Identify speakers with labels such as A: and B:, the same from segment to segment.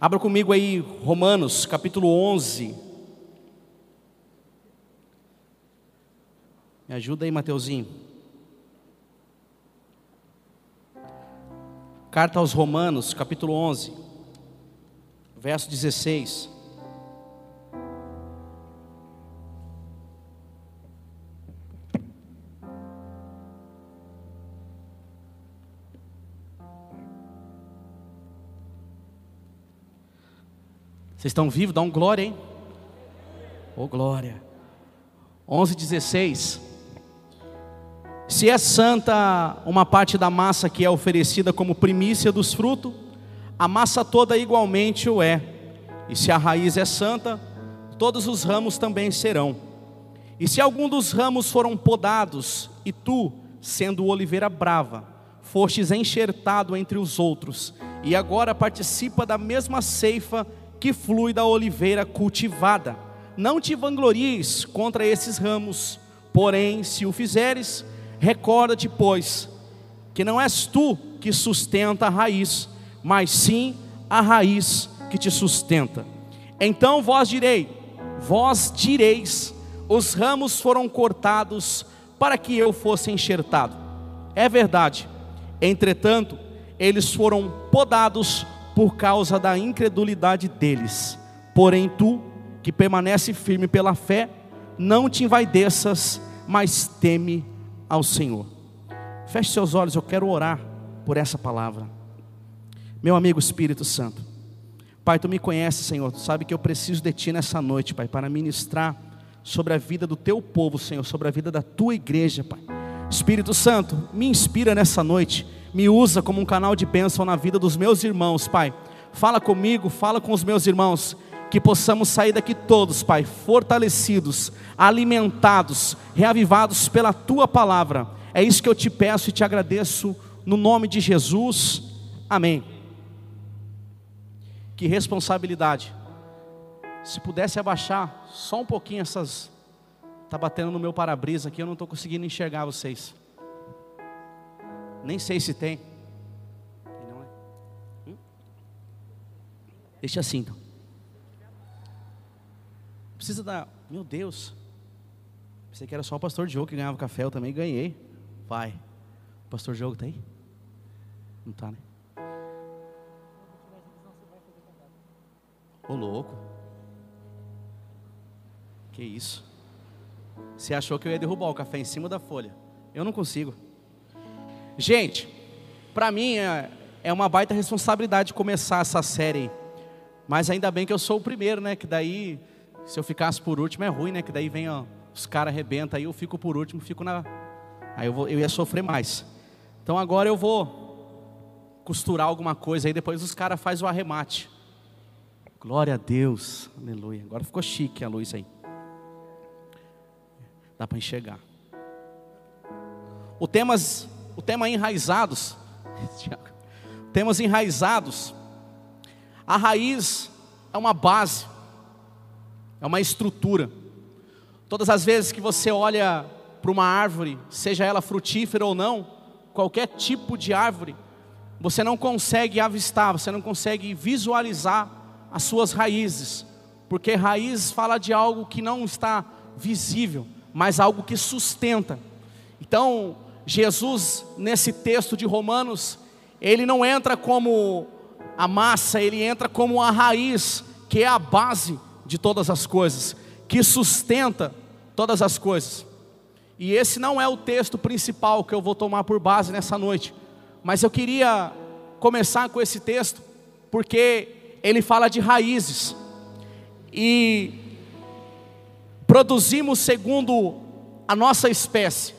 A: Abra comigo aí Romanos, capítulo 11. Me ajuda aí, Mateuzinho. Carta aos Romanos, capítulo 11, verso 16. Vocês estão vivos? Dá um glória, hein? Ô oh, glória. 11, 16. Se é santa uma parte da massa que é oferecida como primícia dos frutos, a massa toda igualmente o é. E se a raiz é santa, todos os ramos também serão. E se algum dos ramos foram podados, e tu, sendo oliveira brava, fostes enxertado entre os outros, e agora participa da mesma ceifa que flui da oliveira cultivada. Não te vanglories contra esses ramos, porém, se o fizeres, recorda-te, pois, que não és tu que sustenta a raiz, mas sim a raiz que te sustenta. Então vós direi, vós direis, os ramos foram cortados para que eu fosse enxertado. É verdade. Entretanto, eles foram podados por causa da incredulidade deles. Porém, tu, que permanece firme pela fé, não te envaideças, mas teme ao Senhor. Feche seus olhos, eu quero orar por essa palavra. Meu amigo Espírito Santo, Pai, tu me conheces, Senhor, tu sabe que eu preciso de ti nessa noite, Pai, para ministrar sobre a vida do teu povo, Senhor, sobre a vida da tua igreja, Pai. Espírito Santo, me inspira nessa noite me usa como um canal de bênção na vida dos meus irmãos, Pai. Fala comigo, fala com os meus irmãos, que possamos sair daqui todos, Pai, fortalecidos, alimentados, reavivados pela Tua palavra. É isso que eu te peço e te agradeço, no nome de Jesus. Amém. Que responsabilidade. Se pudesse abaixar só um pouquinho essas. Está batendo no meu para-brisa aqui, eu não estou conseguindo enxergar vocês. Nem sei se tem. Não é? Hum? Deixa assim então. Precisa dar. Meu Deus. Pensei que era só o pastor Diogo que ganhava café, eu também ganhei. Vai. O pastor Diogo tá aí? Não tá, né? Ô louco. Que isso? Você achou que eu ia derrubar o café em cima da folha? Eu não consigo. Gente, para mim é, é uma baita responsabilidade começar essa série. Mas ainda bem que eu sou o primeiro, né? Que daí, se eu ficasse por último é ruim, né? Que daí vem ó, os caras arrebentam, aí eu fico por último, fico na. Aí eu, vou, eu ia sofrer mais. Então agora eu vou costurar alguma coisa aí, depois os caras fazem o arremate. Glória a Deus, aleluia. Agora ficou chique a luz aí. Dá para enxergar. O temas o tema enraizados. Temas enraizados. A raiz é uma base, é uma estrutura. Todas as vezes que você olha para uma árvore, seja ela frutífera ou não, qualquer tipo de árvore, você não consegue avistar, você não consegue visualizar as suas raízes, porque raiz fala de algo que não está visível, mas algo que sustenta. Então, Jesus, nesse texto de Romanos, ele não entra como a massa, ele entra como a raiz, que é a base de todas as coisas, que sustenta todas as coisas. E esse não é o texto principal que eu vou tomar por base nessa noite, mas eu queria começar com esse texto, porque ele fala de raízes, e produzimos segundo a nossa espécie.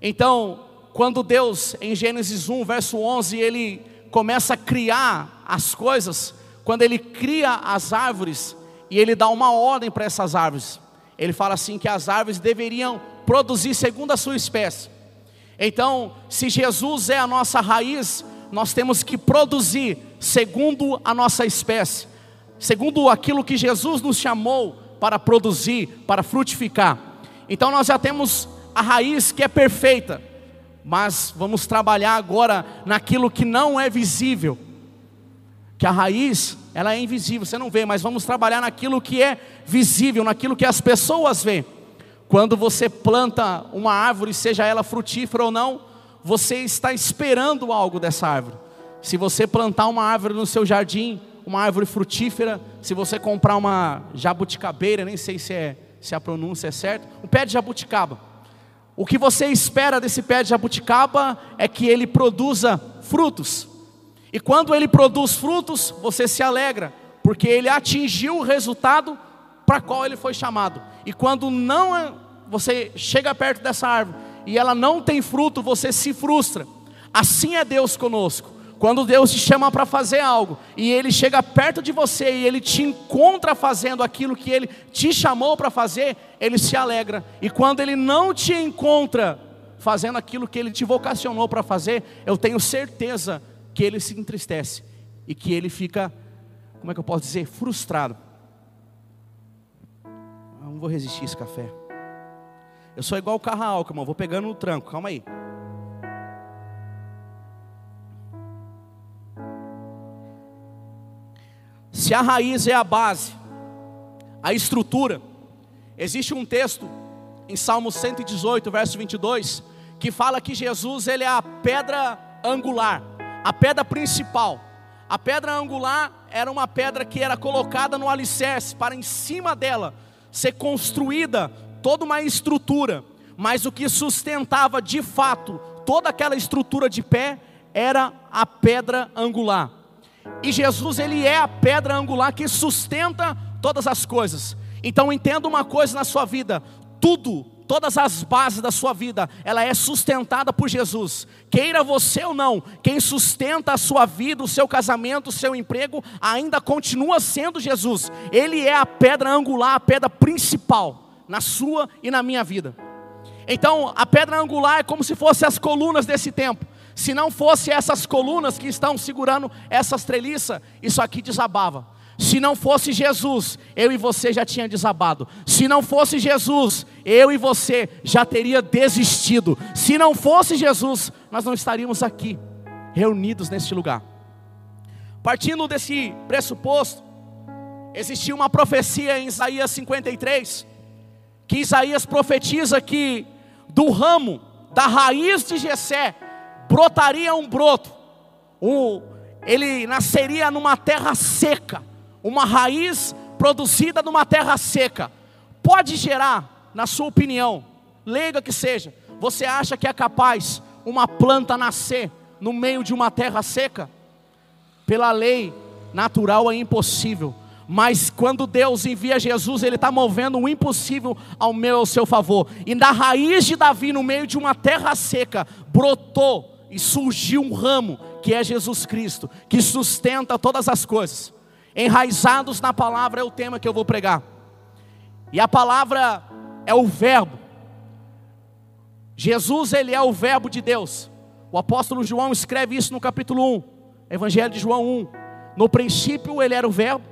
A: Então, quando Deus, em Gênesis 1, verso 11, ele começa a criar as coisas, quando ele cria as árvores e ele dá uma ordem para essas árvores, ele fala assim que as árvores deveriam produzir segundo a sua espécie. Então, se Jesus é a nossa raiz, nós temos que produzir segundo a nossa espécie, segundo aquilo que Jesus nos chamou para produzir, para frutificar. Então, nós já temos a raiz que é perfeita, mas vamos trabalhar agora naquilo que não é visível, que a raiz, ela é invisível, você não vê, mas vamos trabalhar naquilo que é visível, naquilo que as pessoas veem. Quando você planta uma árvore, seja ela frutífera ou não, você está esperando algo dessa árvore. Se você plantar uma árvore no seu jardim, uma árvore frutífera, se você comprar uma jabuticabeira, nem sei se, é, se a pronúncia é certa, um pé de jabuticaba. O que você espera desse pé de jabuticaba é que ele produza frutos. E quando ele produz frutos, você se alegra, porque ele atingiu o resultado para qual ele foi chamado. E quando não é, você chega perto dessa árvore e ela não tem fruto, você se frustra. Assim é Deus conosco. Quando Deus te chama para fazer algo e Ele chega perto de você e Ele te encontra fazendo aquilo que Ele te chamou para fazer, Ele se alegra. E quando Ele não te encontra fazendo aquilo que Ele te vocacionou para fazer, eu tenho certeza que Ele se entristece e que Ele fica, como é que eu posso dizer, frustrado. Eu não vou resistir esse café. Eu sou igual o carro álcool, irmão. Vou pegando no tranco. Calma aí. Se a raiz é a base, a estrutura, existe um texto em Salmo 118, verso 22, que fala que Jesus ele é a pedra angular, a pedra principal. A pedra angular era uma pedra que era colocada no alicerce para em cima dela ser construída toda uma estrutura, mas o que sustentava de fato toda aquela estrutura de pé era a pedra angular. E Jesus, ele é a pedra angular que sustenta todas as coisas. Então entenda uma coisa na sua vida: tudo, todas as bases da sua vida, ela é sustentada por Jesus. Queira você ou não, quem sustenta a sua vida, o seu casamento, o seu emprego, ainda continua sendo Jesus. Ele é a pedra angular, a pedra principal na sua e na minha vida. Então, a pedra angular é como se fossem as colunas desse templo. Se não fosse essas colunas que estão segurando essas treliças, isso aqui desabava. Se não fosse Jesus, eu e você já tinha desabado. Se não fosse Jesus, eu e você já teria desistido. Se não fosse Jesus, nós não estaríamos aqui reunidos neste lugar. Partindo desse pressuposto, existia uma profecia em Isaías 53, que Isaías profetiza que do ramo da raiz de Jessé brotaria um broto, um, ele nasceria numa terra seca, uma raiz produzida numa terra seca. Pode gerar, na sua opinião, leiga que seja, você acha que é capaz uma planta nascer no meio de uma terra seca? Pela lei natural é impossível. Mas quando Deus envia Jesus, Ele está movendo o impossível ao meu ao seu favor. E da raiz de Davi, no meio de uma terra seca, brotou e surgiu um ramo, que é Jesus Cristo, que sustenta todas as coisas. Enraizados na palavra é o tema que eu vou pregar. E a palavra é o verbo. Jesus, ele é o verbo de Deus. O apóstolo João escreve isso no capítulo 1, Evangelho de João 1. No princípio ele era o verbo,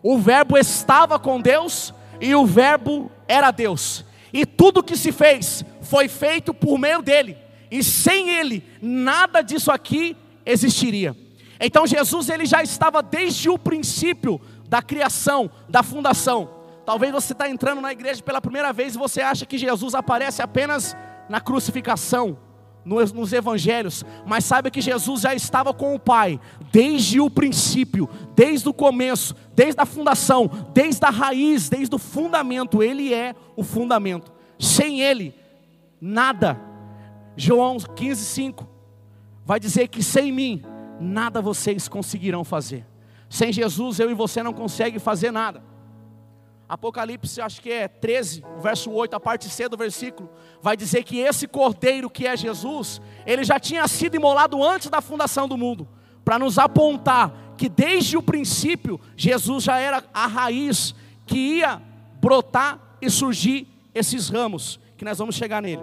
A: o verbo estava com Deus e o verbo era Deus. E tudo que se fez foi feito por meio dele e sem ele nada disso aqui existiria. Então Jesus ele já estava desde o princípio da criação, da fundação. Talvez você está entrando na igreja pela primeira vez e você acha que Jesus aparece apenas na crucificação, nos, nos evangelhos, mas saiba que Jesus já estava com o Pai desde o princípio, desde o começo, desde a fundação, desde a raiz, desde o fundamento. Ele é o fundamento. Sem Ele, nada João 15, 5 vai dizer que sem mim nada vocês conseguirão fazer. Sem Jesus eu e você não consegue fazer nada. Apocalipse, acho que é 13, verso 8, a parte C do versículo, vai dizer que esse cordeiro que é Jesus, ele já tinha sido imolado antes da fundação do mundo, para nos apontar que desde o princípio Jesus já era a raiz que ia brotar e surgir esses ramos, que nós vamos chegar nele.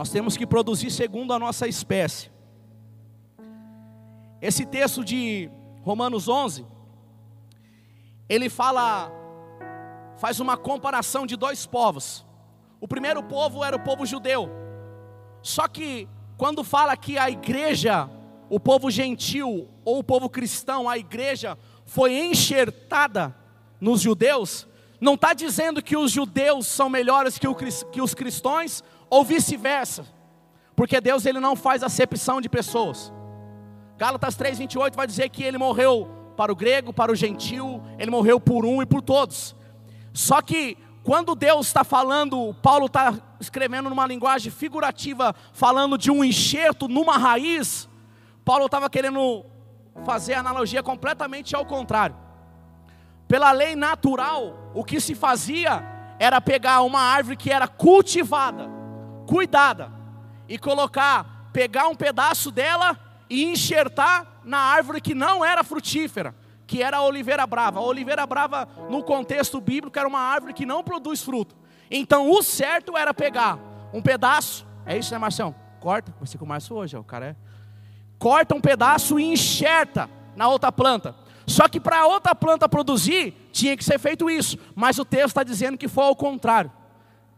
A: Nós temos que produzir segundo a nossa espécie. Esse texto de Romanos 11, ele fala, faz uma comparação de dois povos. O primeiro povo era o povo judeu. Só que quando fala que a igreja, o povo gentil ou o povo cristão, a igreja foi enxertada nos judeus, não está dizendo que os judeus são melhores que, o, que os cristãos ou vice-versa, porque Deus ele não faz acepção de pessoas. Gálatas 3:28 vai dizer que ele morreu para o grego, para o gentil, ele morreu por um e por todos. Só que quando Deus está falando, Paulo está escrevendo numa linguagem figurativa, falando de um enxerto numa raiz, Paulo estava querendo fazer a analogia completamente ao contrário. Pela lei natural, o que se fazia era pegar uma árvore que era cultivada, cuidada, e colocar, pegar um pedaço dela e enxertar na árvore que não era frutífera que era a oliveira brava. A oliveira brava, no contexto bíblico, era uma árvore que não produz fruto. Então, o certo era pegar um pedaço, é isso, né, Marcião? Corta, vai ser com o Márcio hoje, ó, o cara é. Corta um pedaço e enxerta na outra planta. Só que para a outra planta produzir, tinha que ser feito isso. Mas o texto está dizendo que foi ao contrário.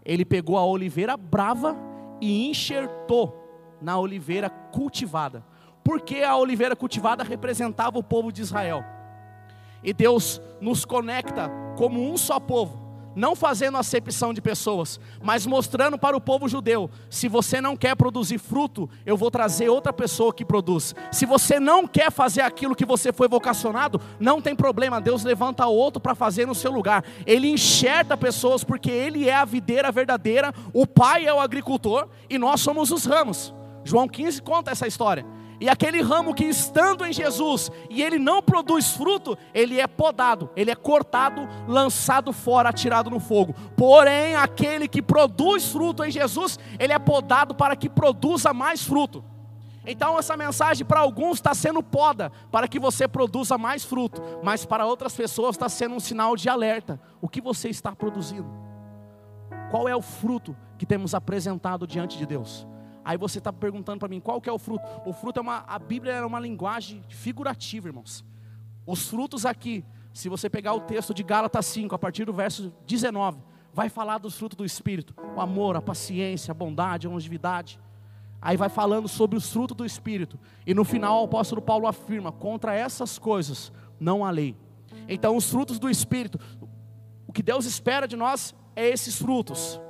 A: Ele pegou a oliveira brava e enxertou na oliveira cultivada. Porque a oliveira cultivada representava o povo de Israel. E Deus nos conecta como um só povo, não fazendo acepção de pessoas, mas mostrando para o povo judeu: se você não quer produzir fruto, eu vou trazer outra pessoa que produz. Se você não quer fazer aquilo que você foi vocacionado, não tem problema, Deus levanta outro para fazer no seu lugar. Ele enxerta pessoas porque Ele é a videira verdadeira, o Pai é o agricultor e nós somos os ramos. João 15 conta essa história. E aquele ramo que estando em Jesus e ele não produz fruto, ele é podado, ele é cortado, lançado fora, atirado no fogo. Porém, aquele que produz fruto em Jesus, ele é podado para que produza mais fruto. Então, essa mensagem para alguns está sendo poda, para que você produza mais fruto, mas para outras pessoas está sendo um sinal de alerta. O que você está produzindo? Qual é o fruto que temos apresentado diante de Deus? Aí você está perguntando para mim qual que é o fruto? O fruto é uma, a Bíblia é uma linguagem figurativa, irmãos. Os frutos aqui, se você pegar o texto de Gálatas 5, a partir do verso 19, vai falar dos frutos do Espírito: o amor, a paciência, a bondade, a longevidade. Aí vai falando sobre os frutos do Espírito. E no final o apóstolo Paulo afirma: contra essas coisas não há lei. Então, os frutos do Espírito, o que Deus espera de nós é esses frutos.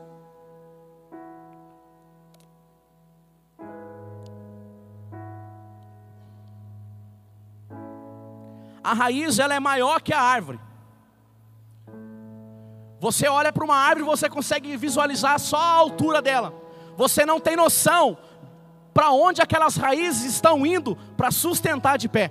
A: A raiz ela é maior que a árvore. Você olha para uma árvore, você consegue visualizar só a altura dela. Você não tem noção para onde aquelas raízes estão indo para sustentar de pé.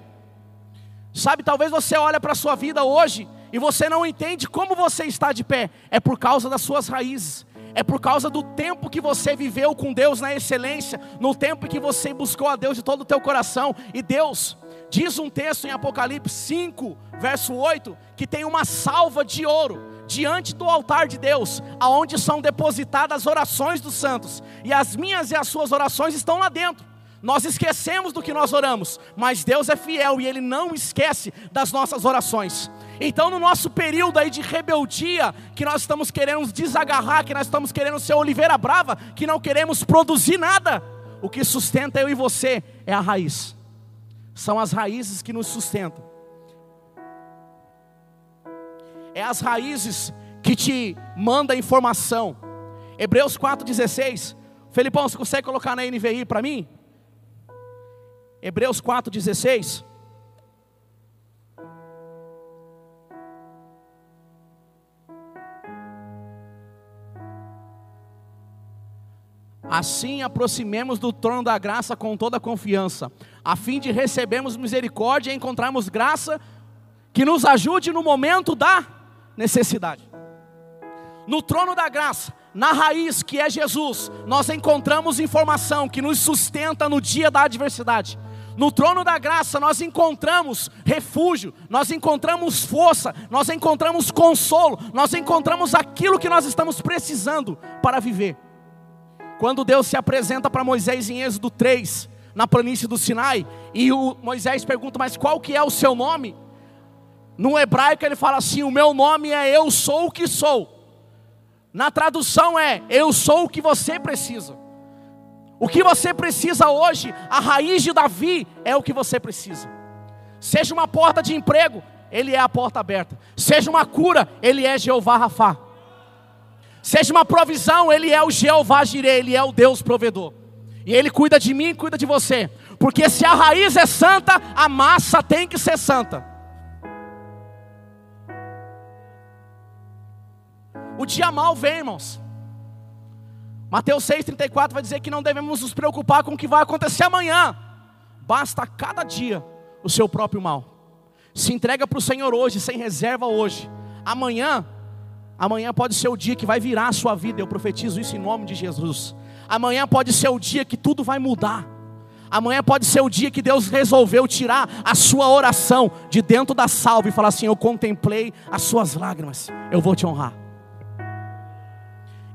A: Sabe, talvez você olhe para a sua vida hoje e você não entende como você está de pé. É por causa das suas raízes. É por causa do tempo que você viveu com Deus na excelência, no tempo que você buscou a Deus de todo o teu coração. E Deus, Diz um texto em Apocalipse 5, verso 8, que tem uma salva de ouro diante do altar de Deus, aonde são depositadas as orações dos santos, e as minhas e as suas orações estão lá dentro. Nós esquecemos do que nós oramos, mas Deus é fiel e Ele não esquece das nossas orações. Então, no nosso período aí de rebeldia, que nós estamos querendo nos desagarrar, que nós estamos querendo ser oliveira brava, que não queremos produzir nada, o que sustenta eu e você é a raiz são as raízes que nos sustentam. É as raízes que te manda informação. Hebreus 4,16. Felipão, você consegue colocar na NVI para mim? Hebreus 4,16. Assim aproximemos do trono da graça com toda confiança, a fim de recebermos misericórdia e encontrarmos graça que nos ajude no momento da necessidade. No trono da graça, na raiz que é Jesus, nós encontramos informação que nos sustenta no dia da adversidade. No trono da graça nós encontramos refúgio, nós encontramos força, nós encontramos consolo, nós encontramos aquilo que nós estamos precisando para viver. Quando Deus se apresenta para Moisés em Êxodo 3, na planície do Sinai, e o Moisés pergunta: "Mas qual que é o seu nome?" No hebraico ele fala assim: "O meu nome é eu sou o que sou". Na tradução é: Eu sou o que você precisa. O que você precisa hoje, a raiz de Davi é o que você precisa. Seja uma porta de emprego, ele é a porta aberta. Seja uma cura, ele é Jeová Rafá. Seja uma provisão, ele é o Jeová Jireh, ele é o Deus provedor. E ele cuida de mim e cuida de você. Porque se a raiz é santa, a massa tem que ser santa. O dia mal vem, irmãos. Mateus 6,34 vai dizer que não devemos nos preocupar com o que vai acontecer amanhã. Basta cada dia o seu próprio mal. Se entrega para o Senhor hoje, sem reserva hoje. Amanhã, amanhã pode ser o dia que vai virar a sua vida. Eu profetizo isso em nome de Jesus. Amanhã pode ser o dia que tudo vai mudar. Amanhã pode ser o dia que Deus resolveu tirar a sua oração de dentro da salva e falar assim: Eu contemplei as suas lágrimas, eu vou te honrar.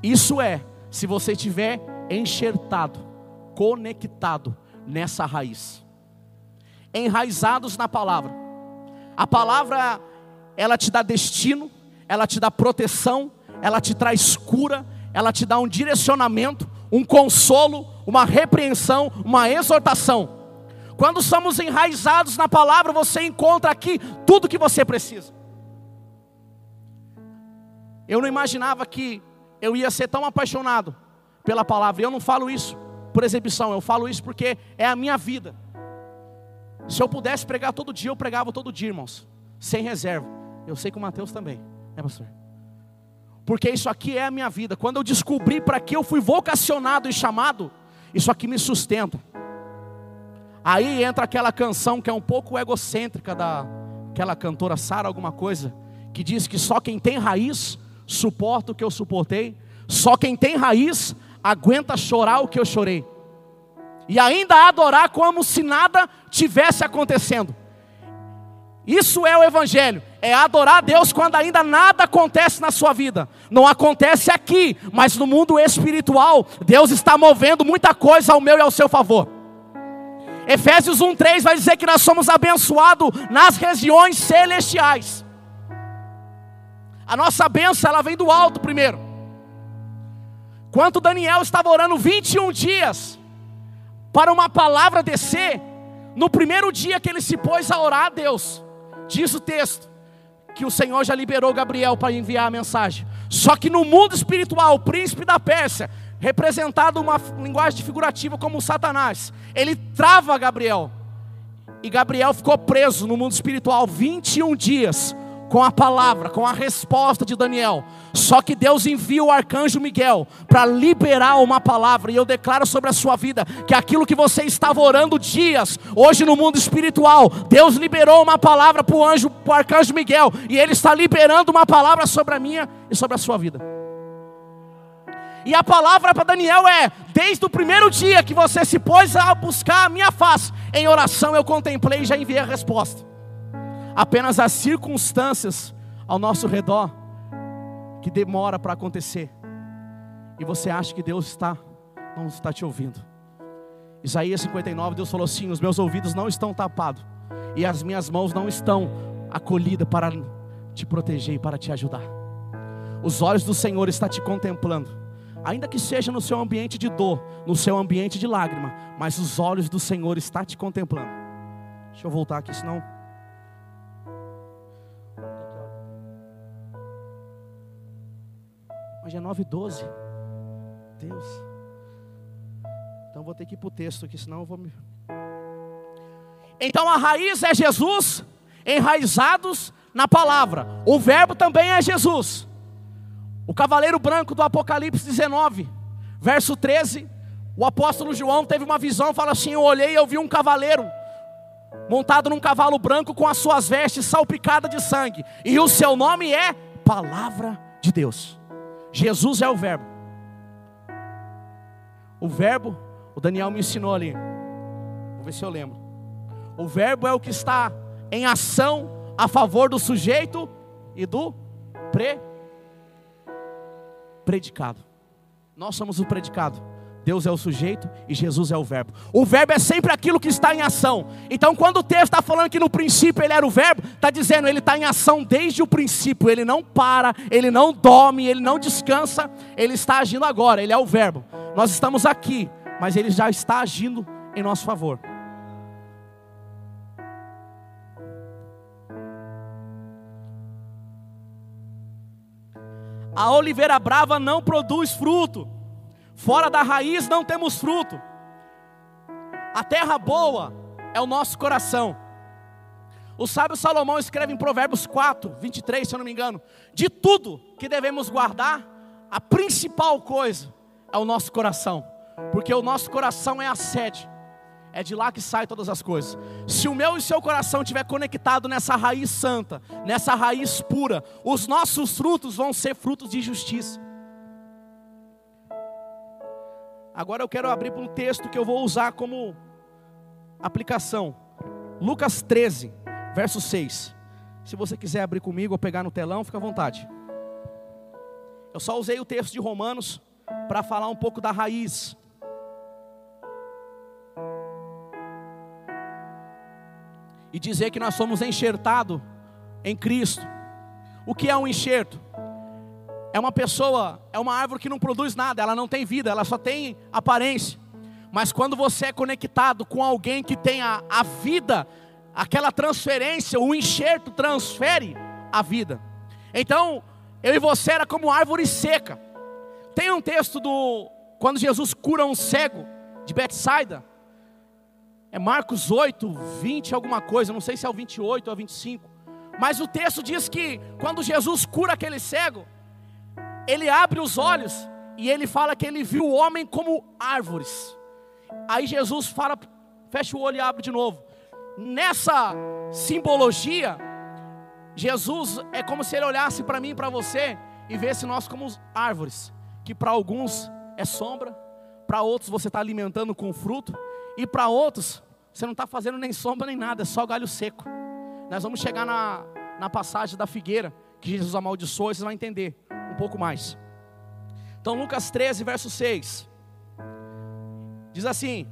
A: Isso é, se você estiver enxertado, conectado nessa raiz, enraizados na palavra. A palavra, ela te dá destino, ela te dá proteção, ela te traz cura, ela te dá um direcionamento, um consolo, uma repreensão, uma exortação. Quando somos enraizados na palavra, você encontra aqui tudo que você precisa. Eu não imaginava que eu ia ser tão apaixonado pela palavra. Eu não falo isso por exibição, eu falo isso porque é a minha vida. Se eu pudesse pregar todo dia, eu pregava todo dia, irmãos, sem reserva. Eu sei que o Mateus também, né, pastor? porque isso aqui é a minha vida. Quando eu descobri para que eu fui vocacionado e chamado, isso aqui me sustenta. Aí entra aquela canção que é um pouco egocêntrica da aquela cantora Sara alguma coisa, que diz que só quem tem raiz suporta o que eu suportei, só quem tem raiz aguenta chorar o que eu chorei. E ainda adorar como se nada tivesse acontecendo. Isso é o Evangelho, é adorar a Deus quando ainda nada acontece na sua vida. Não acontece aqui, mas no mundo espiritual, Deus está movendo muita coisa ao meu e ao seu favor. Efésios 1,3 vai dizer que nós somos abençoados nas regiões celestiais. A nossa bênção, ela vem do alto primeiro. Quanto Daniel estava orando 21 dias para uma palavra descer, no primeiro dia que ele se pôs a orar a Deus, Diz o texto que o Senhor já liberou Gabriel para enviar a mensagem. Só que no mundo espiritual, o príncipe da Pérsia, representado uma linguagem figurativa como Satanás, ele trava Gabriel. E Gabriel ficou preso no mundo espiritual 21 dias com a palavra, com a resposta de Daniel. Só que Deus envia o arcanjo Miguel para liberar uma palavra, e eu declaro sobre a sua vida que aquilo que você estava orando dias, hoje no mundo espiritual, Deus liberou uma palavra para o anjo, para o arcanjo Miguel, e ele está liberando uma palavra sobre a minha e sobre a sua vida. E a palavra para Daniel é: desde o primeiro dia que você se pôs a buscar a minha face, em oração eu contemplei e já enviei a resposta apenas as circunstâncias ao nosso redor que demora para acontecer. E você acha que Deus está não está te ouvindo. Isaías 59, Deus falou assim: "Os meus ouvidos não estão tapados e as minhas mãos não estão acolhidas para te proteger e para te ajudar. Os olhos do Senhor estão te contemplando, ainda que seja no seu ambiente de dor, no seu ambiente de lágrima, mas os olhos do Senhor estão te contemplando. Deixa eu voltar aqui, senão Hoje é 9 e 12. Deus. Então vou ter que ir para o texto aqui, senão eu vou me. Então a raiz é Jesus, enraizados na palavra. O verbo também é Jesus. O cavaleiro branco do Apocalipse 19, verso 13. O apóstolo João teve uma visão, fala assim: Eu olhei e eu vi um cavaleiro montado num cavalo branco com as suas vestes salpicadas de sangue, e o seu nome é Palavra de Deus. Jesus é o Verbo. O Verbo, o Daniel me ensinou ali. Vou ver se eu lembro. O Verbo é o que está em ação a favor do sujeito e do pre predicado. Nós somos o predicado Deus é o sujeito e Jesus é o verbo. O verbo é sempre aquilo que está em ação. Então, quando o texto está falando que no princípio ele era o verbo, está dizendo ele está em ação desde o princípio. Ele não para, ele não dorme, ele não descansa, ele está agindo agora. Ele é o verbo. Nós estamos aqui, mas ele já está agindo em nosso favor. A oliveira brava não produz fruto. Fora da raiz não temos fruto. A terra boa é o nosso coração. O sábio Salomão escreve em Provérbios 4, 23, se eu não me engano: de tudo que devemos guardar, a principal coisa é o nosso coração, porque o nosso coração é a sede é de lá que sai todas as coisas. Se o meu e seu coração estiver conectado nessa raiz santa, nessa raiz pura, os nossos frutos vão ser frutos de justiça. Agora eu quero abrir para um texto que eu vou usar como aplicação. Lucas 13, verso 6. Se você quiser abrir comigo ou pegar no telão, fica à vontade. Eu só usei o texto de Romanos para falar um pouco da raiz e dizer que nós somos enxertados em Cristo. O que é um enxerto? É uma pessoa, é uma árvore que não produz nada, ela não tem vida, ela só tem aparência. Mas quando você é conectado com alguém que tem a, a vida, aquela transferência, o enxerto transfere a vida. Então, eu e você era como árvore seca. Tem um texto do quando Jesus cura um cego de Betsaida, é Marcos 8, 20, alguma coisa, não sei se é o 28 ou o 25. Mas o texto diz que quando Jesus cura aquele cego, ele abre os olhos e ele fala que ele viu o homem como árvores. Aí Jesus fala, fecha o olho e abre de novo. Nessa simbologia, Jesus é como se ele olhasse para mim e para você e visse nós como árvores, que para alguns é sombra, para outros você está alimentando com fruto, e para outros você não está fazendo nem sombra nem nada, é só galho seco. Nós vamos chegar na, na passagem da figueira, que Jesus amaldiçoou, e vocês vão entender um pouco mais. Então, Lucas 13, verso 6. Diz assim: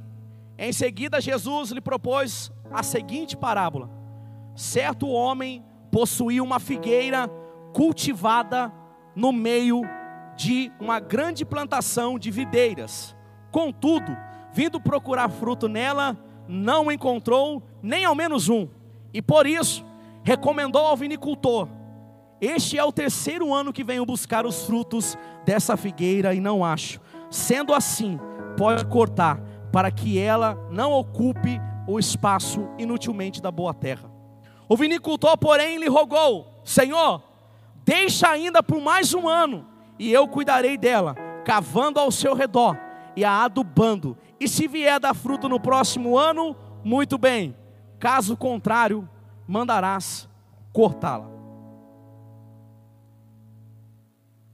A: Em seguida, Jesus lhe propôs a seguinte parábola: Certo homem possuía uma figueira cultivada no meio de uma grande plantação de videiras. Contudo, vindo procurar fruto nela, não encontrou nem ao menos um, e por isso recomendou ao vinicultor: Este é o terceiro ano que venho buscar os frutos dessa figueira e não acho. Sendo assim, pode cortar, para que ela não ocupe o espaço inutilmente da boa terra. O vinicultor, porém, lhe rogou: Senhor, deixa ainda por mais um ano, e eu cuidarei dela, cavando ao seu redor e a adubando, e se vier dar fruto no próximo ano, muito bem. Caso contrário, mandarás cortá-la.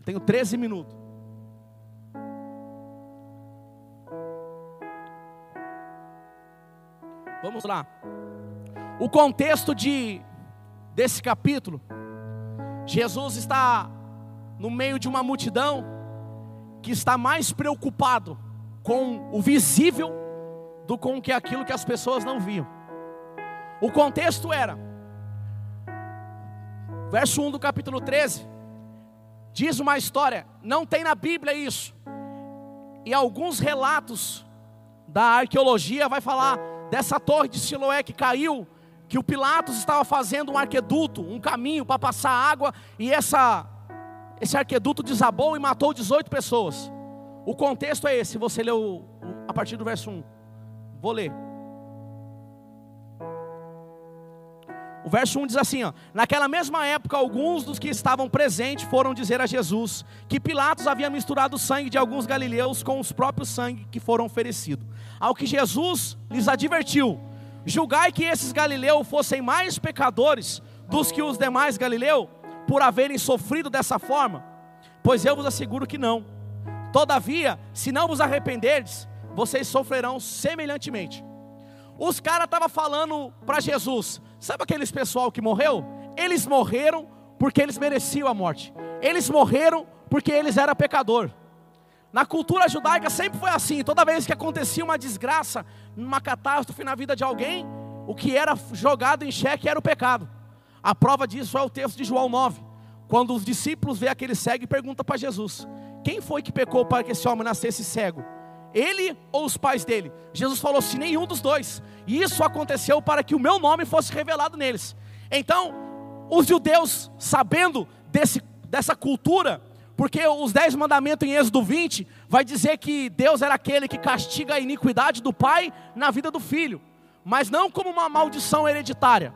A: Tenho 13 minutos. Vamos lá. O contexto de desse capítulo, Jesus está no meio de uma multidão que está mais preocupado com o visível do com que aquilo que as pessoas não viam. O contexto era verso 1 do capítulo 13 diz uma história, não tem na Bíblia isso. E alguns relatos da arqueologia vai falar dessa torre de Siloé que caiu, que o Pilatos estava fazendo um arqueduto, um caminho para passar água e essa esse arqueduto desabou e matou 18 pessoas. O contexto é esse, você leu a partir do verso 1. Vou ler. O verso 1 diz assim: ó, Naquela mesma época, alguns dos que estavam presentes foram dizer a Jesus que Pilatos havia misturado o sangue de alguns galileus com os próprios sangue que foram oferecidos. Ao que Jesus lhes advertiu: Julgai que esses galileus fossem mais pecadores dos que os demais galileus, por haverem sofrido dessa forma? Pois eu vos asseguro que não. Todavia, se não vos arrependerdes, vocês sofrerão semelhantemente. Os caras estavam falando para Jesus: sabe aqueles pessoal que morreu? Eles morreram porque eles mereciam a morte. Eles morreram porque eles eram pecador. Na cultura judaica sempre foi assim. Toda vez que acontecia uma desgraça, uma catástrofe na vida de alguém, o que era jogado em xeque era o pecado. A prova disso é o texto de João 9. Quando os discípulos vê aquele cego e perguntam para Jesus: Quem foi que pecou para que esse homem nascesse cego? Ele ou os pais dele? Jesus falou assim: nenhum dos dois. E isso aconteceu para que o meu nome fosse revelado neles. Então, os judeus, sabendo desse, dessa cultura, porque os dez mandamentos em Êxodo 20 vai dizer que Deus era aquele que castiga a iniquidade do pai na vida do filho, mas não como uma maldição hereditária.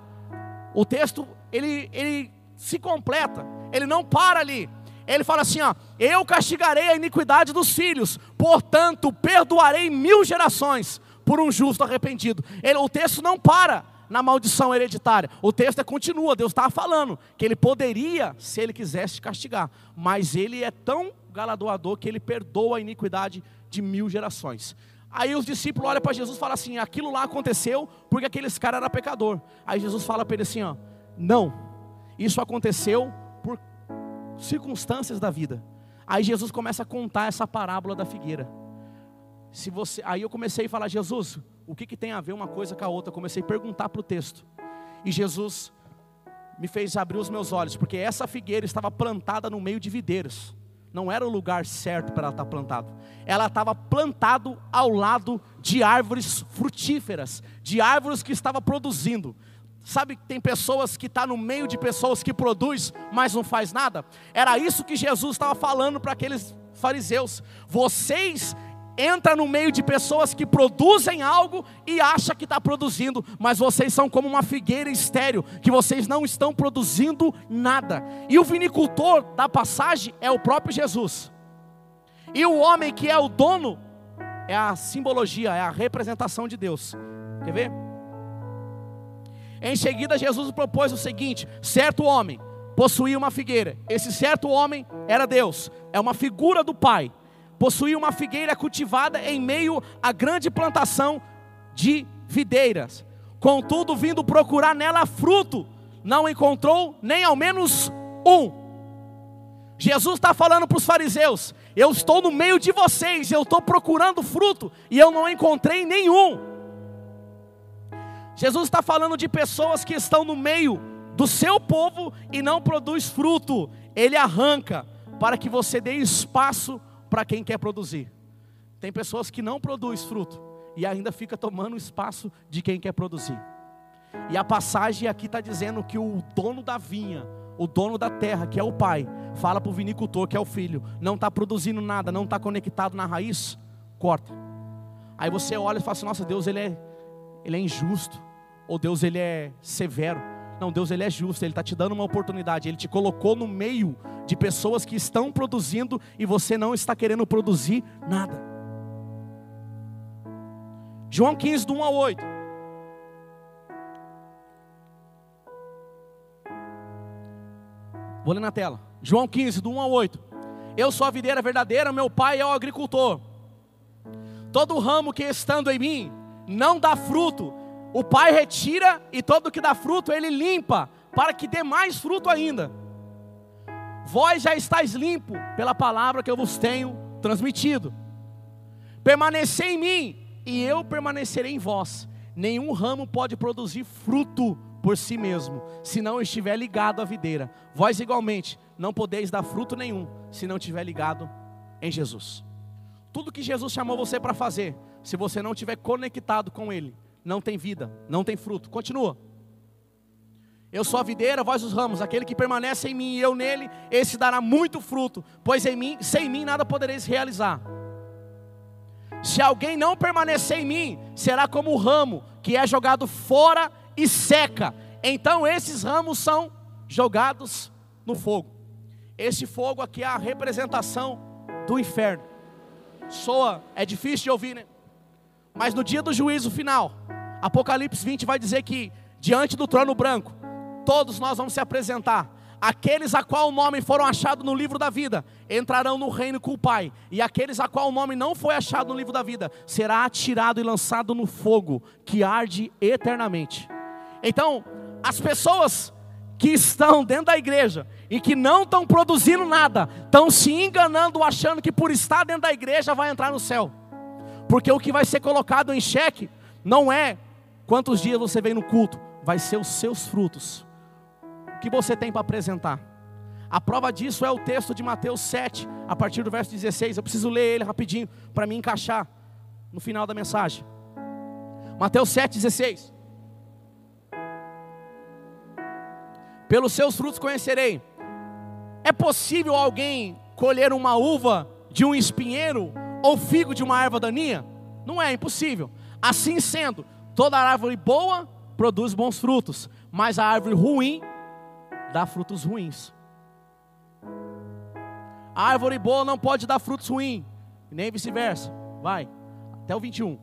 A: O texto ele, ele se completa, ele não para ali. Ele fala assim: ó, eu castigarei a iniquidade dos filhos, portanto perdoarei mil gerações por um justo arrependido. Ele, o texto não para na maldição hereditária. O texto é continua, Deus estava falando que ele poderia, se ele quisesse, castigar, mas ele é tão galardoador que ele perdoa a iniquidade de mil gerações. Aí os discípulos olham para Jesus e falam assim: aquilo lá aconteceu porque aqueles caras eram pecador. Aí Jesus fala para ele assim: ó, não, isso aconteceu circunstâncias da vida. Aí Jesus começa a contar essa parábola da figueira. Se você, aí eu comecei a falar, Jesus, o que, que tem a ver uma coisa com a outra? comecei a perguntar para o texto. E Jesus me fez abrir os meus olhos, porque essa figueira estava plantada no meio de videiros. Não era o lugar certo para ela estar plantada. Ela estava plantado ao lado de árvores frutíferas, de árvores que estava produzindo. Sabe que tem pessoas que estão tá no meio de pessoas que produz, mas não faz nada? Era isso que Jesus estava falando para aqueles fariseus. Vocês entra no meio de pessoas que produzem algo e acha que está produzindo, mas vocês são como uma figueira estéreo, que vocês não estão produzindo nada. E o vinicultor da passagem é o próprio Jesus. E o homem que é o dono é a simbologia, é a representação de Deus. Quer ver? Em seguida, Jesus propôs o seguinte: certo homem possuía uma figueira. Esse certo homem era Deus, é uma figura do Pai possuía uma figueira cultivada em meio à grande plantação de videiras. Contudo, vindo procurar nela fruto, não encontrou nem ao menos um. Jesus está falando para os fariseus: Eu estou no meio de vocês, eu estou procurando fruto e eu não encontrei nenhum. Jesus está falando de pessoas que estão no meio do seu povo e não produz fruto. Ele arranca para que você dê espaço para quem quer produzir. Tem pessoas que não produzem fruto e ainda fica tomando espaço de quem quer produzir. E a passagem aqui está dizendo que o dono da vinha, o dono da terra, que é o pai, fala para o vinicultor, que é o filho, não está produzindo nada, não está conectado na raiz, corta. Aí você olha e fala assim: nossa, Deus ele é, ele é injusto, ou Deus ele é severo. Não, Deus ele é justo, ele está te dando uma oportunidade, ele te colocou no meio de pessoas que estão produzindo e você não está querendo produzir nada. João 15, do 1 a 8. Vou ler na tela. João 15, do 1 a 8. Eu sou a videira verdadeira, meu pai é o agricultor. Todo ramo que estando em mim não dá fruto, o pai retira e todo que dá fruto ele limpa, para que dê mais fruto ainda. Vós já estáis limpo pela palavra que eu vos tenho transmitido. Permanecei em mim e eu permanecerei em vós. Nenhum ramo pode produzir fruto por si mesmo, se não estiver ligado à videira. Vós igualmente não podeis dar fruto nenhum, se não estiver ligado em Jesus. Tudo que Jesus chamou você para fazer, se você não estiver conectado com Ele, não tem vida, não tem fruto. Continua. Eu sou a videira, vós os ramos, aquele que permanece em mim e eu nele, esse dará muito fruto, pois em mim, sem mim nada podereis realizar. Se alguém não permanecer em mim, será como o ramo que é jogado fora e seca. Então esses ramos são jogados no fogo. Esse fogo aqui é a representação do inferno. Soa, é difícil de ouvir, né? Mas no dia do juízo final, Apocalipse 20 vai dizer que diante do trono branco, todos nós vamos se apresentar. Aqueles a qual o nome foram achados no livro da vida entrarão no reino com o Pai, e aqueles a qual o nome não foi achado no livro da vida será atirado e lançado no fogo que arde eternamente. Então, as pessoas que estão dentro da igreja e que não estão produzindo nada, estão se enganando, achando que por estar dentro da igreja vai entrar no céu. Porque o que vai ser colocado em xeque não é quantos dias você vem no culto, vai ser os seus frutos. O que você tem para apresentar? A prova disso é o texto de Mateus 7, a partir do verso 16. Eu preciso ler ele rapidinho para me encaixar no final da mensagem. Mateus 7, 16. Pelos seus frutos conhecerei. É possível alguém colher uma uva de um espinheiro ou figo de uma erva daninha? Não é impossível. Assim sendo, toda árvore boa produz bons frutos, mas a árvore ruim dá frutos ruins. A árvore boa não pode dar frutos ruins, nem vice-versa. Vai, até o 21.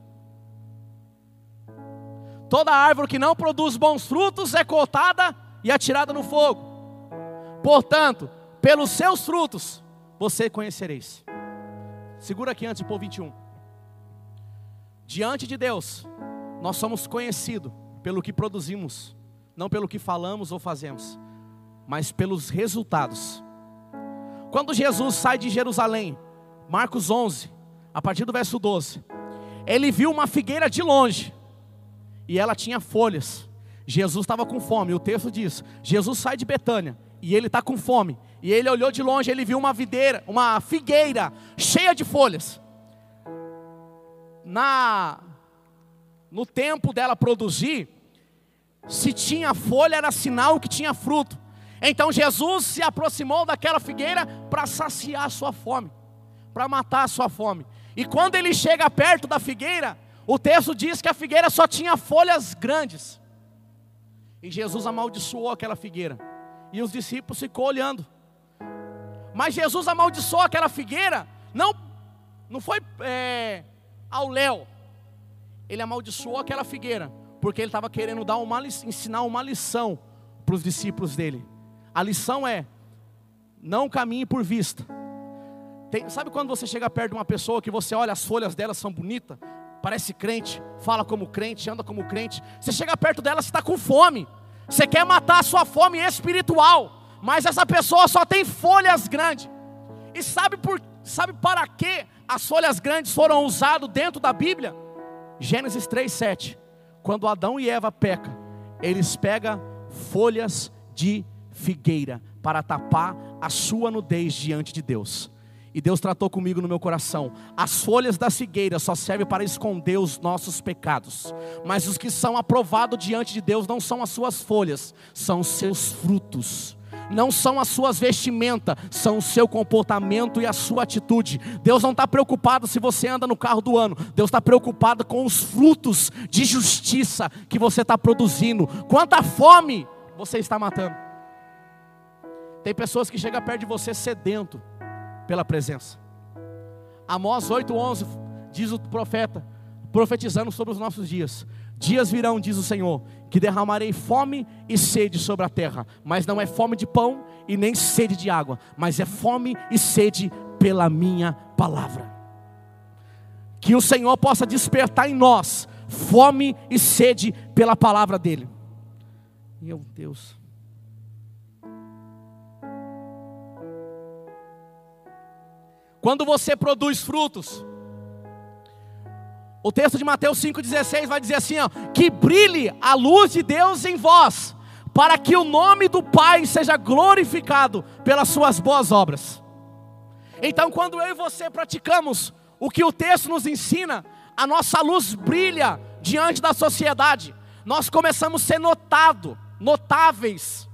A: Toda árvore que não produz bons frutos é cortada e atirada no fogo. Portanto, pelos seus frutos você conhecereis. Segura aqui antes de pôr 21. Diante de Deus, nós somos conhecidos pelo que produzimos, não pelo que falamos ou fazemos, mas pelos resultados. Quando Jesus sai de Jerusalém, Marcos 11, a partir do verso 12, ele viu uma figueira de longe e ela tinha folhas. Jesus estava com fome, o texto diz: Jesus sai de Betânia e ele está com fome. E ele olhou de longe, ele viu uma videira, uma figueira cheia de folhas. Na no tempo dela produzir, se tinha folha era sinal que tinha fruto. Então Jesus se aproximou daquela figueira para saciar a sua fome, para matar a sua fome. E quando ele chega perto da figueira, o texto diz que a figueira só tinha folhas grandes. E Jesus amaldiçoou aquela figueira. E os discípulos ficou olhando. Mas Jesus amaldiçoou aquela figueira, não, não foi é, ao léu. Ele amaldiçoou aquela figueira, porque ele estava querendo dar uma, ensinar uma lição para os discípulos dele. A lição é: não caminhe por vista. Tem, sabe quando você chega perto de uma pessoa que você olha, as folhas dela são bonitas, parece crente, fala como crente, anda como crente. Você chega perto dela, você está com fome. Você quer matar a sua fome espiritual, mas essa pessoa só tem folhas grandes. E sabe por sabe para que as folhas grandes foram usadas dentro da Bíblia? Gênesis 3:7. Quando Adão e Eva pecam, eles pegam folhas de figueira para tapar a sua nudez diante de Deus. E Deus tratou comigo no meu coração. As folhas da figueira só servem para esconder os nossos pecados. Mas os que são aprovados diante de Deus não são as suas folhas, são seus frutos. Não são as suas vestimentas, são o seu comportamento e a sua atitude. Deus não está preocupado se você anda no carro do ano. Deus está preocupado com os frutos de justiça que você está produzindo. Quanta fome você está matando. Tem pessoas que chegam perto de você sedento pela presença. Amós 8:11 diz o profeta, profetizando sobre os nossos dias. Dias virão, diz o Senhor, que derramarei fome e sede sobre a terra, mas não é fome de pão e nem sede de água, mas é fome e sede pela minha palavra. Que o Senhor possa despertar em nós fome e sede pela palavra dEle. Meu Deus. Quando você produz frutos, o texto de Mateus 5,16 vai dizer assim: ó, que brilhe a luz de Deus em vós, para que o nome do Pai seja glorificado pelas suas boas obras. Então, quando eu e você praticamos o que o texto nos ensina, a nossa luz brilha diante da sociedade, nós começamos a ser notado, notáveis.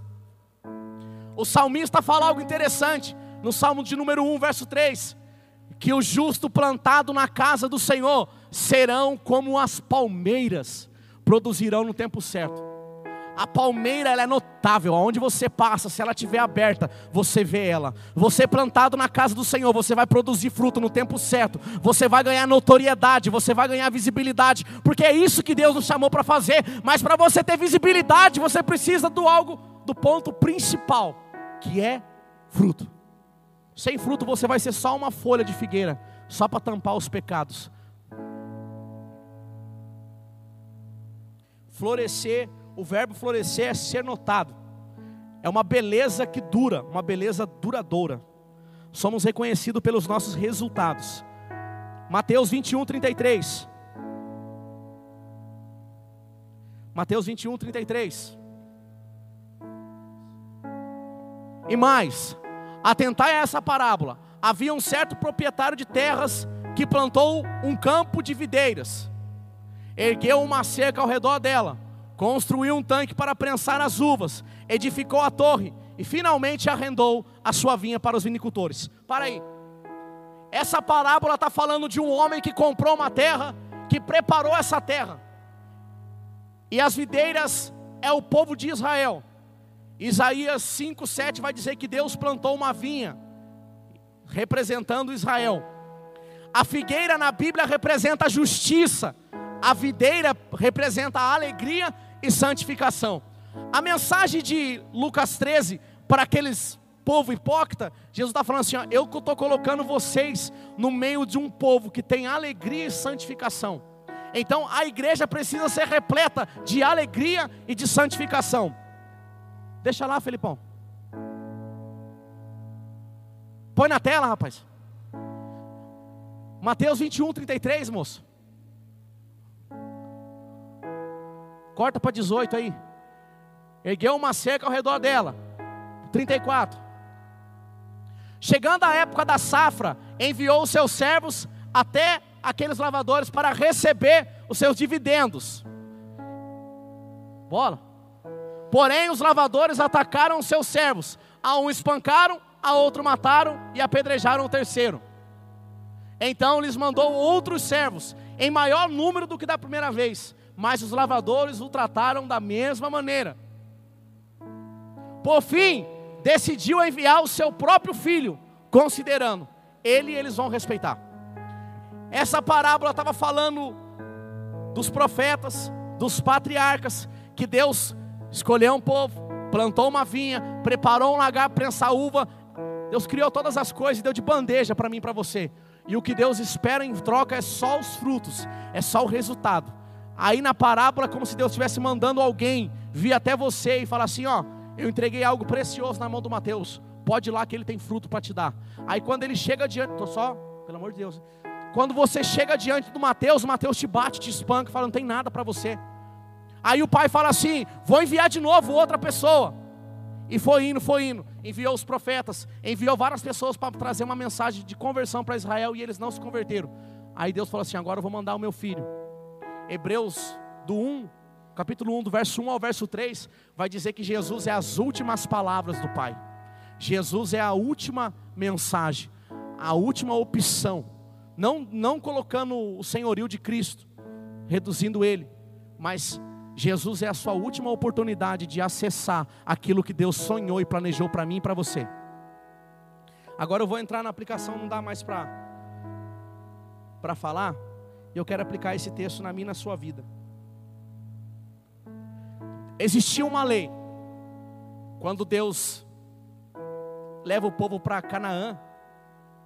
A: O salmista fala algo interessante no Salmo de número 1, verso 3, que o justo plantado na casa do Senhor serão como as palmeiras, produzirão no tempo certo. A palmeira ela é notável, aonde você passa, se ela estiver aberta, você vê ela. Você plantado na casa do Senhor, você vai produzir fruto no tempo certo. Você vai ganhar notoriedade, você vai ganhar visibilidade, porque é isso que Deus nos chamou para fazer. Mas para você ter visibilidade, você precisa do algo, do ponto principal, que é fruto. Sem fruto você vai ser só uma folha de figueira, só para tampar os pecados. Florescer, o verbo florescer é ser notado. é uma beleza que dura, uma beleza duradoura. Somos reconhecidos pelos nossos resultados. Mateus 21, 33. Mateus 21, 33. E mais, atentai a essa parábola. Havia um certo proprietário de terras que plantou um campo de videiras, ergueu uma cerca ao redor dela, construiu um tanque para prensar as uvas, edificou a torre e finalmente arrendou a sua vinha para os vinicultores. Para aí. Essa parábola está falando de um homem que comprou uma terra, que preparou essa terra. E as videiras é o povo de Israel. Isaías 5, 7 vai dizer que Deus plantou uma vinha, representando Israel. A figueira na Bíblia representa a justiça, a videira representa a alegria e santificação. A mensagem de Lucas 13 para aqueles povo hipócrita, Jesus está falando assim: ó, eu estou colocando vocês no meio de um povo que tem alegria e santificação. Então a igreja precisa ser repleta de alegria e de santificação. Deixa lá, Felipão. Põe na tela, rapaz. Mateus 21, 33, moço. Corta para 18 aí. Ergueu uma cerca ao redor dela. 34. Chegando a época da safra, enviou os seus servos até aqueles lavadores para receber os seus dividendos. Bola. Porém, os lavadores atacaram os seus servos. A um espancaram, a outro mataram e apedrejaram o terceiro. Então lhes mandou outros servos, em maior número do que da primeira vez, mas os lavadores o trataram da mesma maneira. Por fim, decidiu enviar o seu próprio filho, considerando, ele eles vão respeitar. Essa parábola estava falando dos profetas, dos patriarcas, que Deus escolheu um povo, plantou uma vinha, preparou um lagar prensar uva. Deus criou todas as coisas e deu de bandeja para mim e para você. E o que Deus espera em troca é só os frutos, é só o resultado. Aí na parábola, como se Deus estivesse mandando alguém vir até você e falar assim: ó, eu entreguei algo precioso na mão do Mateus. Pode ir lá que ele tem fruto para te dar. Aí quando ele chega diante, tô só, pelo amor de Deus. Quando você chega diante do Mateus, o Mateus te bate, te espanca, fala: não tem nada para você. Aí o pai fala assim: vou enviar de novo outra pessoa. E foi indo, foi indo. Enviou os profetas, enviou várias pessoas para trazer uma mensagem de conversão para Israel e eles não se converteram. Aí Deus falou assim: agora eu vou mandar o meu filho. Hebreus do 1 capítulo 1, do verso 1 ao verso 3, vai dizer que Jesus é as últimas palavras do Pai. Jesus é a última mensagem, a última opção. Não, não colocando o senhorio de Cristo, reduzindo ele, mas Jesus é a sua última oportunidade de acessar aquilo que Deus sonhou e planejou para mim e para você. Agora eu vou entrar na aplicação, não dá mais para para falar, e eu quero aplicar esse texto na minha e na sua vida. Existia uma lei. Quando Deus leva o povo para Canaã,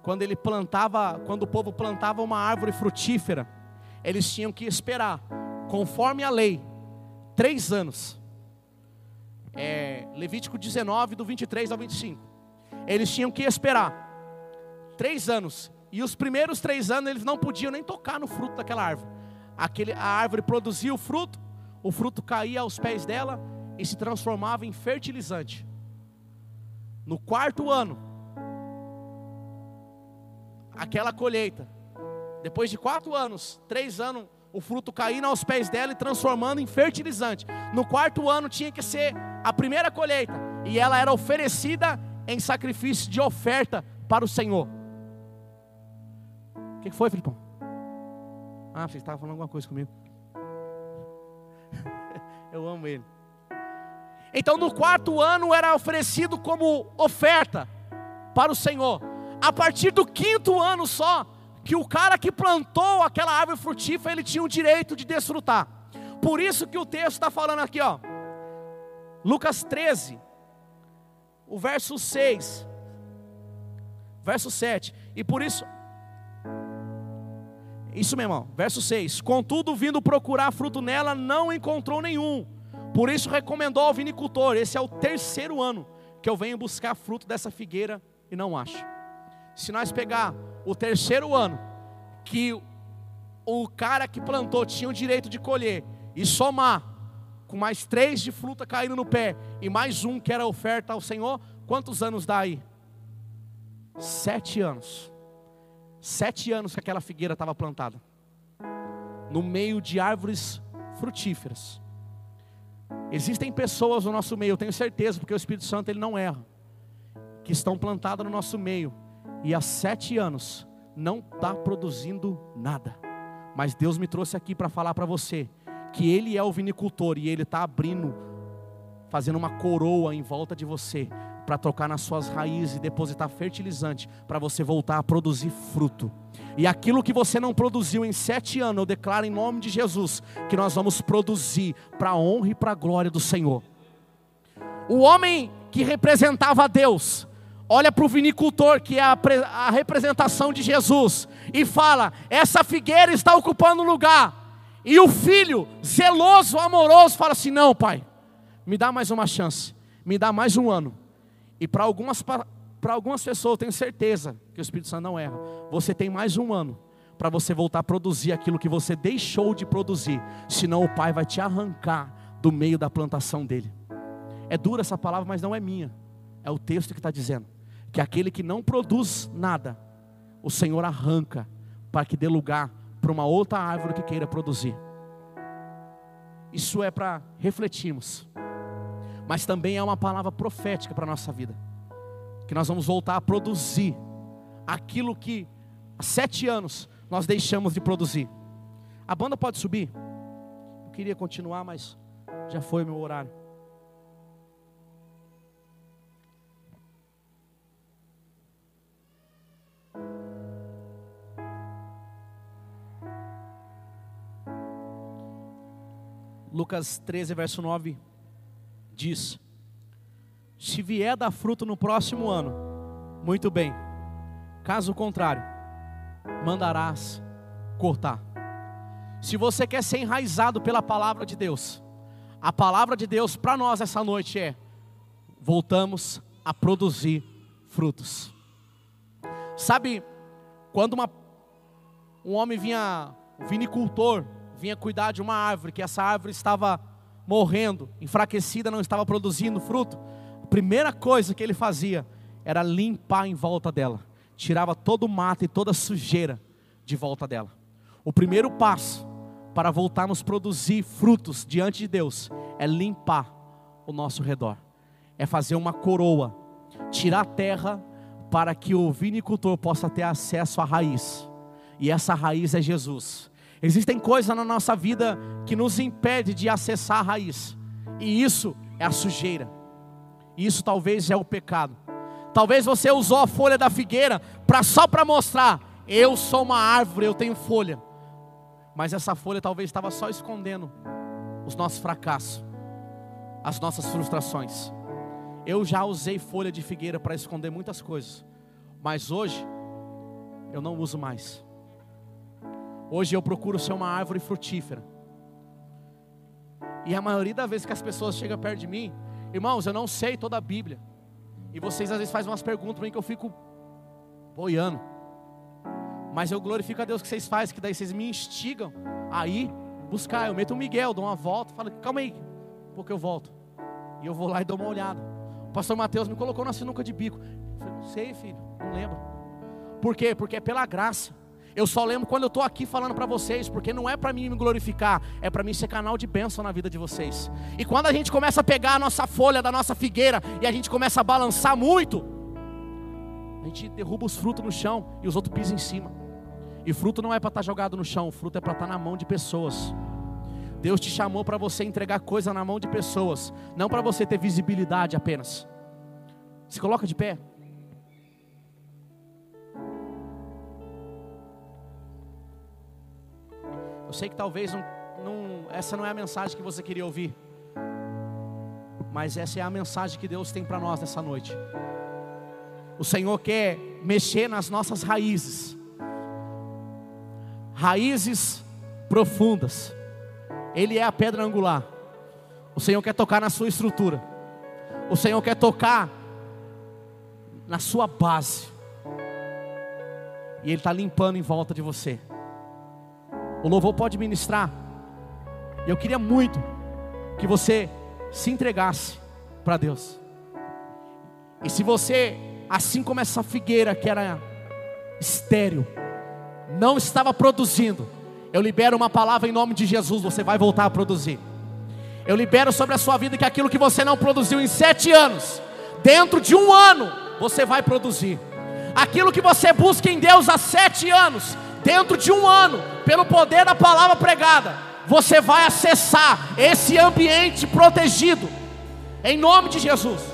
A: quando ele plantava, quando o povo plantava uma árvore frutífera, eles tinham que esperar, conforme a lei, três anos. É, Levítico 19, do 23 ao 25. Eles tinham que esperar três anos. E os primeiros três anos eles não podiam nem tocar no fruto daquela árvore. Aquele, a árvore produzia o fruto, o fruto caía aos pés dela e se transformava em fertilizante. No quarto ano, aquela colheita, depois de quatro anos, três anos, o fruto caindo aos pés dela e transformando em fertilizante. No quarto ano tinha que ser a primeira colheita, e ela era oferecida em sacrifício de oferta para o Senhor. O que foi, Filipão? Ah, você estava falando alguma coisa comigo. Eu amo ele. Então, no quarto ano era oferecido como oferta para o Senhor. A partir do quinto ano só, que o cara que plantou aquela árvore frutífera, ele tinha o direito de desfrutar. Por isso que o texto está falando aqui, ó. Lucas 13, o verso 6, verso 7. E por isso, isso, meu irmão. Verso 6: Contudo, vindo procurar fruto nela, não encontrou nenhum. Por isso recomendou ao vinicultor: esse é o terceiro ano que eu venho buscar fruto dessa figueira e não acho. Se nós pegar o terceiro ano que o cara que plantou tinha o direito de colher e somar com mais três de fruta caindo no pé e mais um que era oferta ao Senhor, quantos anos dá aí? Sete anos. Sete anos que aquela figueira estava plantada no meio de árvores frutíferas. Existem pessoas no nosso meio, eu tenho certeza, porque o Espírito Santo ele não erra, que estão plantadas no nosso meio e há sete anos não está produzindo nada. Mas Deus me trouxe aqui para falar para você que Ele é o vinicultor e Ele está abrindo, fazendo uma coroa em volta de você, para tocar nas suas raízes e depositar fertilizante, para você voltar a produzir fruto. E aquilo que você não produziu em sete anos, eu declaro em nome de Jesus, que nós vamos produzir para a honra e para a glória do Senhor. O homem que representava Deus, olha para o vinicultor, que é a, a, representação de Jesus, e fala: essa figueira está ocupando lugar. E o filho, zeloso, amoroso, fala assim: não, pai, me dá mais uma chance, me dá mais um ano. E para algumas, para algumas pessoas, eu tenho certeza que o Espírito Santo não erra. Você tem mais um ano para você voltar a produzir aquilo que você deixou de produzir, senão o Pai vai te arrancar do meio da plantação dele. É dura essa palavra, mas não é minha, é o texto que está dizendo que aquele que não produz nada, o Senhor arranca para que dê lugar para uma outra árvore que queira produzir. Isso é para refletirmos, mas também é uma palavra profética para a nossa vida, que nós vamos voltar a produzir aquilo que há sete anos nós deixamos de produzir. A banda pode subir? Eu queria continuar, mas já foi o meu horário. Lucas 13, verso 9 diz: Se vier dar fruto no próximo ano, muito bem, caso contrário, mandarás cortar. Se você quer ser enraizado pela palavra de Deus, a palavra de Deus para nós essa noite é: voltamos a produzir frutos. Sabe, quando uma, um homem vinha, vinicultor, vinha cuidar de uma árvore, que essa árvore estava morrendo, enfraquecida, não estava produzindo fruto, a primeira coisa que ele fazia era limpar em volta dela, tirava todo o mato e toda a sujeira de volta dela. O primeiro passo para voltarmos a produzir frutos diante de Deus é limpar o nosso redor, é fazer uma coroa, tirar a terra para que o vinicultor possa ter acesso à raiz, e essa raiz é Jesus. Existem coisas na nossa vida que nos impede de acessar a raiz. E isso é a sujeira. Isso talvez é o pecado. Talvez você usou a folha da figueira para só para mostrar, eu sou uma árvore, eu tenho folha. Mas essa folha talvez estava só escondendo os nossos fracassos, as nossas frustrações. Eu já usei folha de figueira para esconder muitas coisas, mas hoje eu não uso mais. Hoje eu procuro ser uma árvore frutífera. E a maioria das vezes que as pessoas chegam perto de mim, irmãos, eu não sei toda a Bíblia. E vocês às vezes fazem umas perguntas para mim que eu fico boiando. Mas eu glorifico a Deus que vocês fazem, que daí vocês me instigam aí buscar. Eu meto um Miguel, dou uma volta, falo, calma aí, porque eu volto. E eu vou lá e dou uma olhada. O pastor Mateus me colocou na sinuca de bico. Eu falei, não sei, filho, não lembro. Por quê? Porque é pela graça. Eu só lembro quando eu estou aqui falando para vocês, porque não é para mim me glorificar, é para mim ser canal de bênção na vida de vocês. E quando a gente começa a pegar a nossa folha da nossa figueira e a gente começa a balançar muito, a gente derruba os frutos no chão e os outros pisam em cima. E fruto não é para estar tá jogado no chão, fruto é para estar tá na mão de pessoas. Deus te chamou para você entregar coisa na mão de pessoas, não para você ter visibilidade apenas. Se coloca de pé. Eu sei que talvez não, não, essa não é a mensagem que você queria ouvir, mas essa é a mensagem que Deus tem para nós nessa noite. O Senhor quer mexer nas nossas raízes, raízes profundas. Ele é a pedra angular. O Senhor quer tocar na sua estrutura. O Senhor quer tocar na sua base. E Ele está limpando em volta de você. O louvor pode ministrar. E eu queria muito que você se entregasse para Deus. E se você, assim como essa figueira que era estéreo, não estava produzindo, eu libero uma palavra em nome de Jesus, você vai voltar a produzir. Eu libero sobre a sua vida que aquilo que você não produziu em sete anos, dentro de um ano, você vai produzir. Aquilo que você busca em Deus há sete anos, dentro de um ano, pelo poder da palavra pregada, você vai acessar esse ambiente protegido, em nome de Jesus.